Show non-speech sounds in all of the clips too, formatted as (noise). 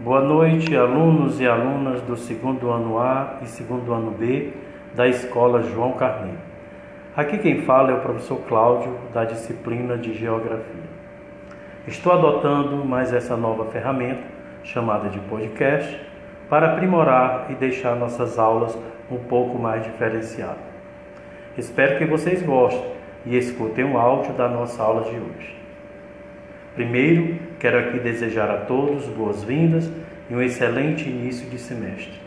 Boa noite, alunos e alunas do segundo ano A e segundo ano B da Escola João Carneiro. Aqui quem fala é o professor Cláudio, da disciplina de Geografia. Estou adotando mais essa nova ferramenta, chamada de podcast, para aprimorar e deixar nossas aulas um pouco mais diferenciadas. Espero que vocês gostem e escutem o áudio da nossa aula de hoje. Primeiro, quero aqui desejar a todos boas-vindas e um excelente início de semestre.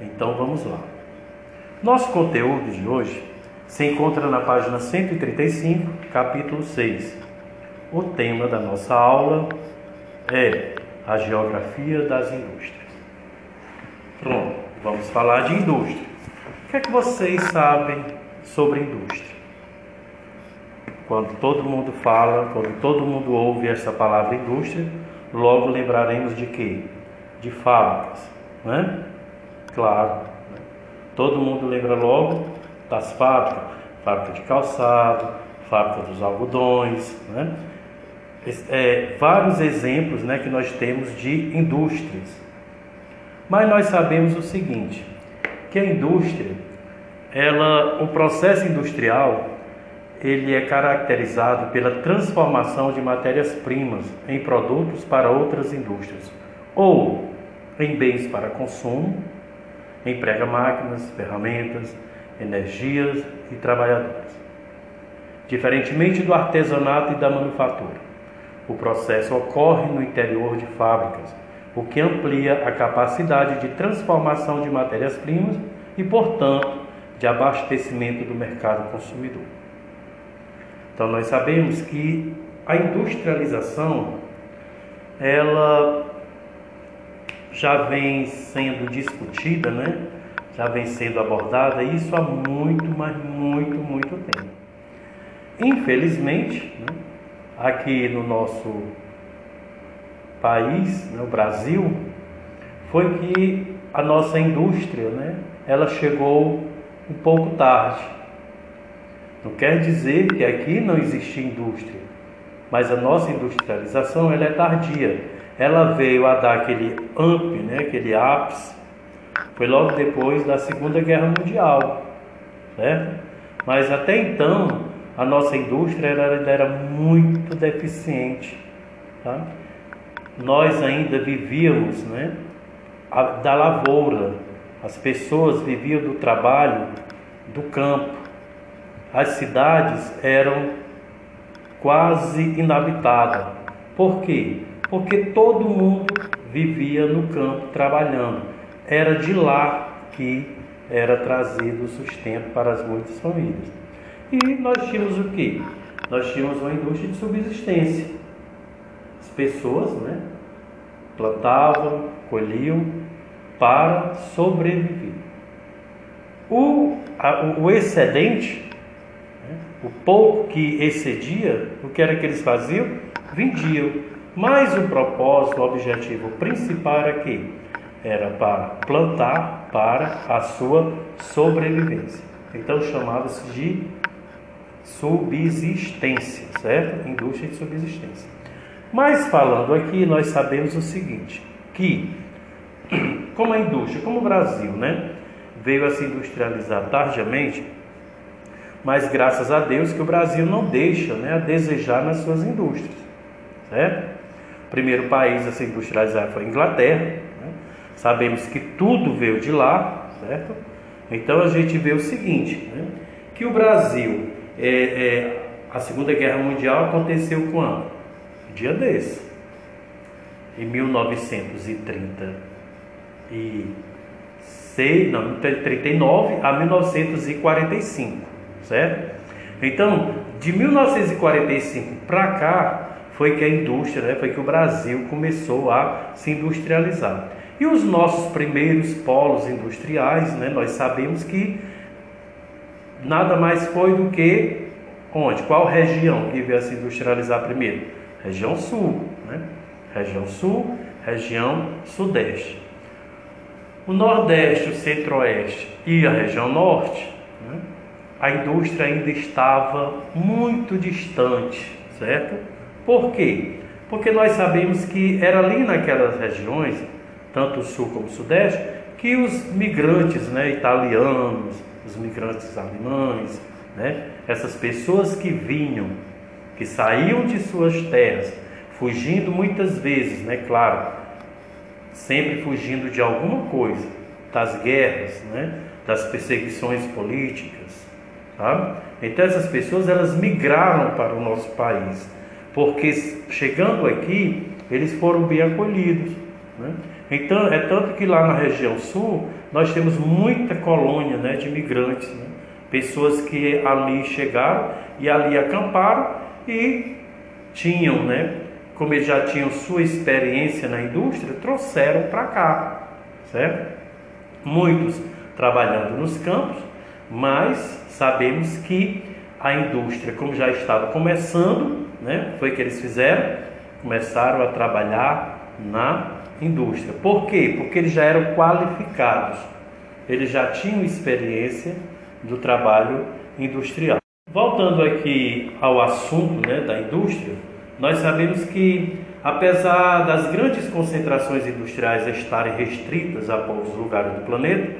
Então vamos lá. Nosso conteúdo de hoje se encontra na página 135, capítulo 6. O tema da nossa aula é a geografia das indústrias. Pronto, vamos falar de indústria. O que é que vocês sabem sobre indústria? Quando todo mundo fala, quando todo mundo ouve essa palavra indústria, logo lembraremos de quê? De fábricas, né? Claro. Né? Todo mundo lembra logo das fábricas, fábrica de calçado, fábrica dos algodões, né? É, vários exemplos né, que nós temos de indústrias. Mas nós sabemos o seguinte, que a indústria, ela, o processo industrial, ele é caracterizado pela transformação de matérias-primas em produtos para outras indústrias, ou em bens para consumo, emprega máquinas, ferramentas, energias e trabalhadores. Diferentemente do artesanato e da manufatura, o processo ocorre no interior de fábricas, o que amplia a capacidade de transformação de matérias-primas e, portanto, de abastecimento do mercado consumidor. Então nós sabemos que a industrialização ela já vem sendo discutida, né? Já vem sendo abordada isso há muito, mas muito, muito tempo. Infelizmente, né? aqui no nosso país, no né? Brasil, foi que a nossa indústria, né? Ela chegou um pouco tarde. Não quer dizer que aqui não existe indústria, mas a nossa industrialização ela é tardia. Ela veio a dar aquele amp, né, aquele ápice, foi logo depois da Segunda Guerra Mundial, certo? Mas até então a nossa indústria era, era muito deficiente, tá? Nós ainda vivíamos, né, da lavoura. As pessoas viviam do trabalho do campo as cidades eram quase inabitadas. Por quê? Porque todo mundo vivia no campo trabalhando. Era de lá que era trazido o sustento para as muitas famílias. E nós tínhamos o quê? Nós tínhamos uma indústria de subsistência. As pessoas né, plantavam, colhiam para sobreviver. O, a, o excedente o pouco que excedia, o que era que eles faziam? Vendiam. Mas o propósito, o objetivo principal era que era para plantar para a sua sobrevivência. Então chamava-se de subsistência, certo? Indústria de subsistência. Mas falando aqui, nós sabemos o seguinte, que (clears throat) como a indústria, como o Brasil, né, veio a se industrializar tardiamente, mas graças a Deus que o Brasil não deixa né, a desejar nas suas indústrias. Certo? O primeiro país a se industrializar foi a Inglaterra. Né? Sabemos que tudo veio de lá, certo? Então a gente vê o seguinte, né? que o Brasil, é, é, a Segunda Guerra Mundial aconteceu quando? Um dia desse, em 1936, não, 39 a 1945 certo? Então, de 1945 para cá, foi que a indústria, né, foi que o Brasil começou a se industrializar. E os nossos primeiros polos industriais, né, nós sabemos que nada mais foi do que onde? Qual região que veio a se industrializar primeiro? Região Sul, né? Região Sul, região Sudeste. O Nordeste, o Centro-Oeste e a região Norte, né? A indústria ainda estava muito distante, certo? Por quê? Porque nós sabemos que era ali naquelas regiões, tanto o sul como o sudeste, que os migrantes né, italianos, os migrantes alemães, né, essas pessoas que vinham, que saíam de suas terras, fugindo muitas vezes, né, claro, sempre fugindo de alguma coisa, das guerras, né, das perseguições políticas, tá? Então essas pessoas elas migraram para o nosso país, porque chegando aqui eles foram bem acolhidos, né? Então é tanto que lá na região sul nós temos muita colônia, né, de imigrantes, né? pessoas que ali chegaram e ali acamparam e tinham, né, como eles já tinham sua experiência na indústria, trouxeram para cá, certo? Muitos trabalhando nos campos, mas sabemos que a indústria, como já estava começando, né, foi que eles fizeram, começaram a trabalhar na indústria. Por quê? Porque eles já eram qualificados, eles já tinham experiência do trabalho industrial. Voltando aqui ao assunto né, da indústria, nós sabemos que, apesar das grandes concentrações industriais estarem restritas a poucos lugares do planeta,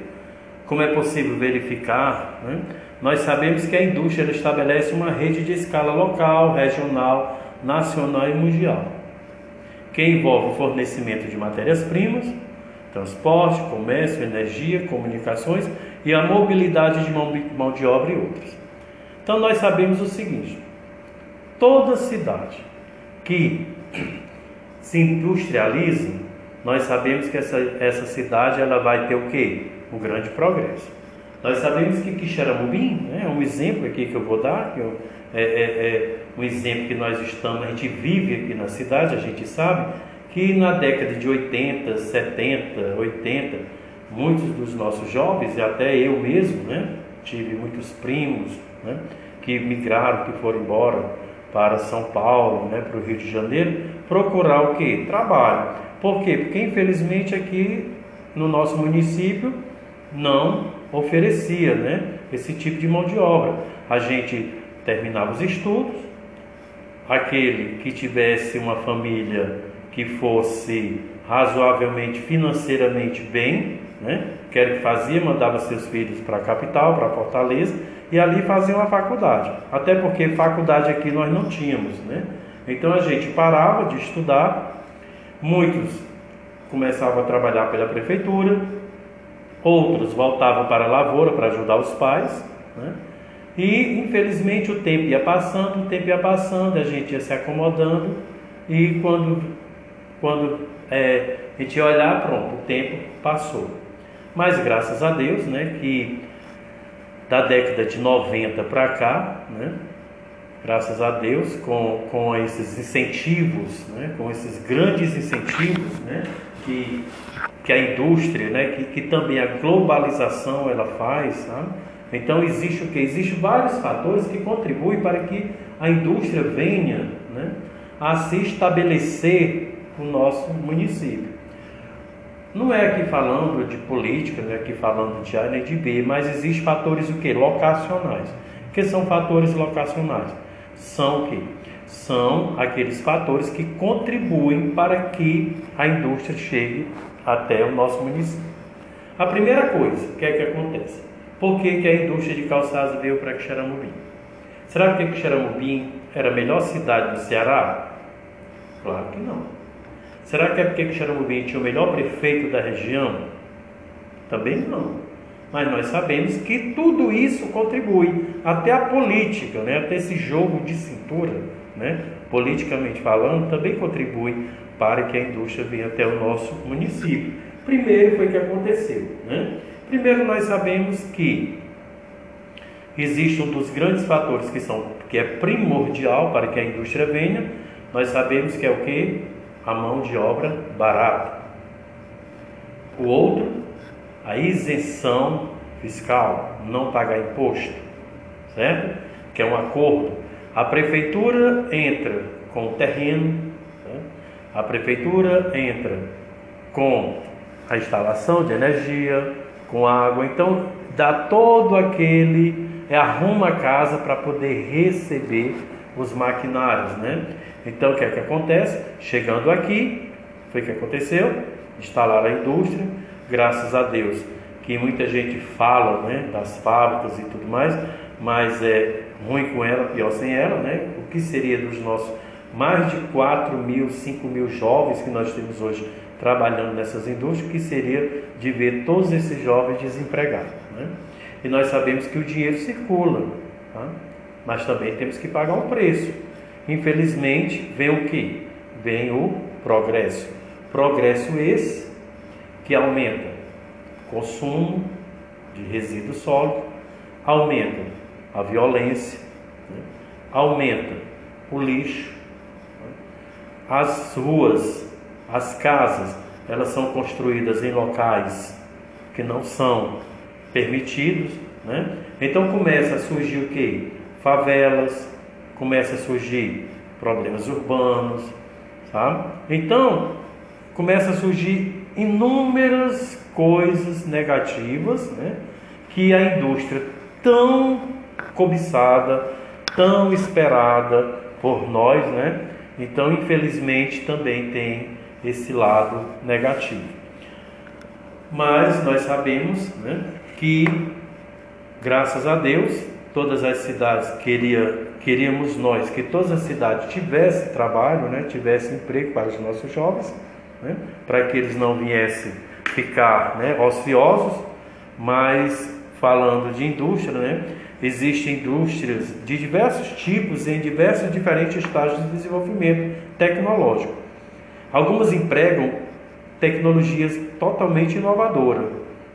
como é possível verificar, né, nós sabemos que a indústria estabelece uma rede de escala local, regional, nacional e mundial, que envolve o fornecimento de matérias-primas, transporte, comércio, energia, comunicações e a mobilidade de mão de obra e outras. Então nós sabemos o seguinte: toda cidade que se industrializa, nós sabemos que essa, essa cidade ela vai ter o quê? Um grande progresso. Nós sabemos que Quixeramobim, né, é um exemplo aqui que eu vou dar, que eu, é, é, é, um exemplo que nós estamos, a gente vive aqui na cidade, a gente sabe que na década de 80, 70, 80, muitos dos nossos jovens, e até eu mesmo, né, tive muitos primos né, que migraram, que foram embora para São Paulo, né, para o Rio de Janeiro, procurar o que? Trabalho. Por quê? Porque infelizmente aqui no nosso município não oferecia né, esse tipo de mão de obra. A gente terminava os estudos, aquele que tivesse uma família que fosse razoavelmente financeiramente bem, né, que era que fazia, mandava seus filhos para a capital, para Fortaleza, e ali faziam a faculdade. Até porque faculdade aqui nós não tínhamos, né? Então a gente parava de estudar, muitos começavam a trabalhar pela prefeitura, outros voltavam para a lavoura para ajudar os pais, né? E infelizmente o tempo ia passando, o tempo ia passando, a gente ia se acomodando e quando, quando é, a gente ia olhar, pronto, o tempo passou. Mas graças a Deus, né, que da década de 90 para cá, né? graças a Deus, com, com esses incentivos, né? com esses grandes incentivos né? que, que a indústria, né? que, que também a globalização ela faz, sabe? Então existe o que? Existem vários fatores que contribuem para que a indústria venha né? a se estabelecer no nosso município. Não é aqui falando de política, não é aqui falando de A nem de B, mas existem fatores o que? Locacionais. O que são fatores locacionais? São o que? São aqueles fatores que contribuem para que a indústria chegue até o nosso município. A primeira coisa, o que é que acontece? Por que, que a indústria de calçados veio para Quixeramobim? Será que Quixeramobim era a melhor cidade do Ceará? Claro que não. Será que é porque Xaramubim tinha o melhor prefeito da região? Também não. Mas nós sabemos que tudo isso contribui, até a política, né? até esse jogo de cintura, né? politicamente falando, também contribui para que a indústria venha até o nosso município. Primeiro foi o que aconteceu. Né? Primeiro nós sabemos que existe um dos grandes fatores que, são, que é primordial para que a indústria venha, nós sabemos que é o que? a mão de obra barata. O outro, a isenção fiscal, não pagar imposto, certo? Que é um acordo. A prefeitura entra com o terreno? A prefeitura entra com a instalação de energia, com água, então dá todo aquele, é, arruma a casa para poder receber os maquinários, né? Então o que é que acontece? Chegando aqui, foi o que aconteceu? Instalaram a indústria, graças a Deus, que muita gente fala né, das fábricas e tudo mais, mas é ruim com ela, pior sem ela, né? O que seria dos nossos mais de 4 mil, 5 mil jovens que nós temos hoje trabalhando nessas indústrias, o que seria de ver todos esses jovens desempregados, né? E nós sabemos que o dinheiro circula, tá? mas também temos que pagar um preço. Infelizmente, vem o que? Vem o progresso. Progresso esse que aumenta consumo de resíduo sólido, aumenta a violência, né? aumenta o lixo? As ruas, as casas, elas são construídas em locais que não são permitidos, né? Então começa a surgir o que? Favelas, começa a surgir problemas urbanos, sabe? Então começa a surgir inúmeras coisas negativas, né? Que a indústria tão cobiçada, tão esperada por nós, né? Então, infelizmente, também tem esse lado negativo. Mas nós sabemos né, que, graças a Deus, todas as cidades queria, queríamos nós que todas as cidades tivessem trabalho, né, tivessem emprego para os nossos jovens, né, para que eles não viessem ficar né, ociosos, mas falando de indústria, né, existem indústrias de diversos tipos em diversos diferentes estágios de desenvolvimento tecnológico. Algumas empregam tecnologias totalmente inovadoras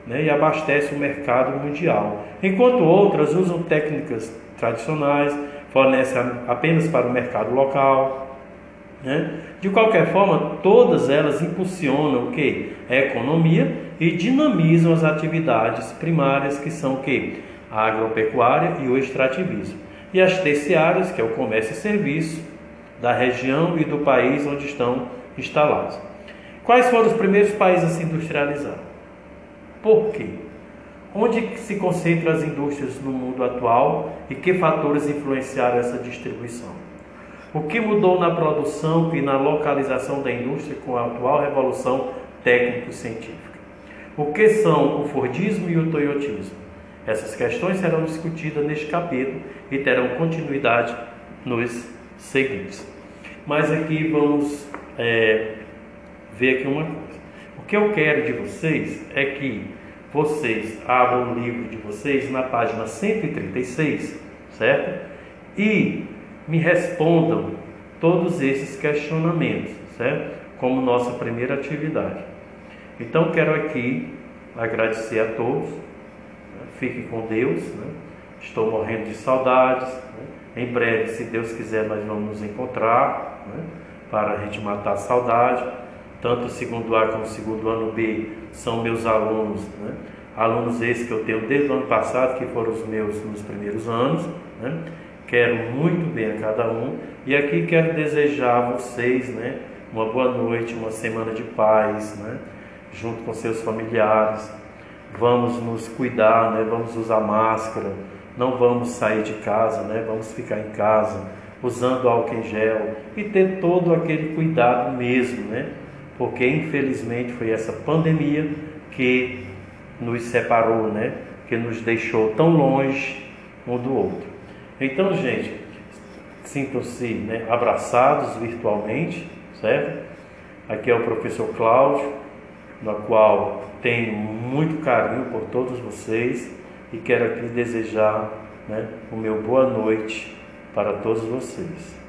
né, e abastecem o mercado mundial, enquanto outras usam técnicas tradicionais, fornecem apenas para o mercado local. Né? De qualquer forma, todas elas impulsionam o que? A economia e dinamizam as atividades primárias que são o que? A agropecuária e o extrativismo. E as terciárias, que é o comércio e serviço da região e do país onde estão instalados. Quais foram os primeiros países a se industrializar? Por quê? Onde se concentram as indústrias no mundo atual e que fatores influenciaram essa distribuição? O que mudou na produção e na localização da indústria com a atual revolução técnico-científica? O que são o Fordismo e o Toyotismo? Essas questões serão discutidas neste capítulo e terão continuidade nos seguintes. Mas aqui vamos é, ver aqui uma coisa. O que eu quero de vocês é que vocês abram o livro de vocês na página 136, certo? E me respondam todos esses questionamentos, certo? Como nossa primeira atividade. Então quero aqui agradecer a todos. Fiquem com Deus. Né? Estou morrendo de saudades. Né? Em breve, se Deus quiser, nós vamos nos encontrar. Né? para a gente matar a saudade. Tanto o segundo A como o segundo ano B são meus alunos, né? alunos esses que eu tenho desde o ano passado, que foram os meus nos primeiros anos. Né? Quero muito bem a cada um e aqui quero desejar a vocês né, uma boa noite, uma semana de paz, né? junto com seus familiares. Vamos nos cuidar, né? vamos usar máscara, não vamos sair de casa, né? vamos ficar em casa usando álcool em gel e ter todo aquele cuidado mesmo, né? Porque infelizmente foi essa pandemia que nos separou, né? Que nos deixou tão longe um do outro. Então, gente, sintam-se né, abraçados virtualmente, certo? Aqui é o professor Cláudio, no qual tenho muito carinho por todos vocês e quero aqui desejar né, o meu boa noite para todos vocês.